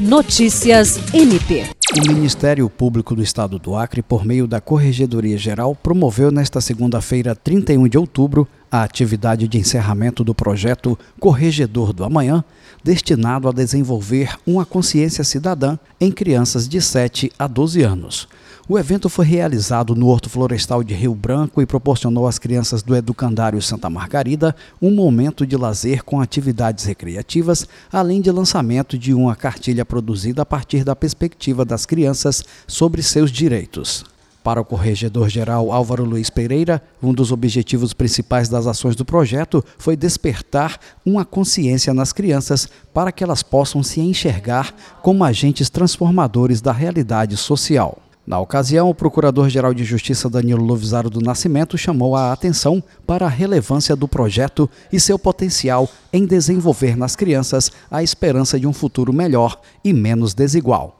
Notícias MP. O Ministério Público do Estado do Acre, por meio da Corregedoria Geral, promoveu nesta segunda-feira, 31 de outubro, a atividade de encerramento do projeto Corregedor do Amanhã, destinado a desenvolver uma consciência cidadã em crianças de 7 a 12 anos. O evento foi realizado no Horto Florestal de Rio Branco e proporcionou às crianças do Educandário Santa Margarida um momento de lazer com atividades recreativas, além de lançamento de uma cartilha produzida a partir da perspectiva das crianças sobre seus direitos. Para o corregedor-geral Álvaro Luiz Pereira, um dos objetivos principais das ações do projeto foi despertar uma consciência nas crianças para que elas possam se enxergar como agentes transformadores da realidade social. Na ocasião, o Procurador-Geral de Justiça Danilo Lovisaro do Nascimento chamou a atenção para a relevância do projeto e seu potencial em desenvolver nas crianças a esperança de um futuro melhor e menos desigual.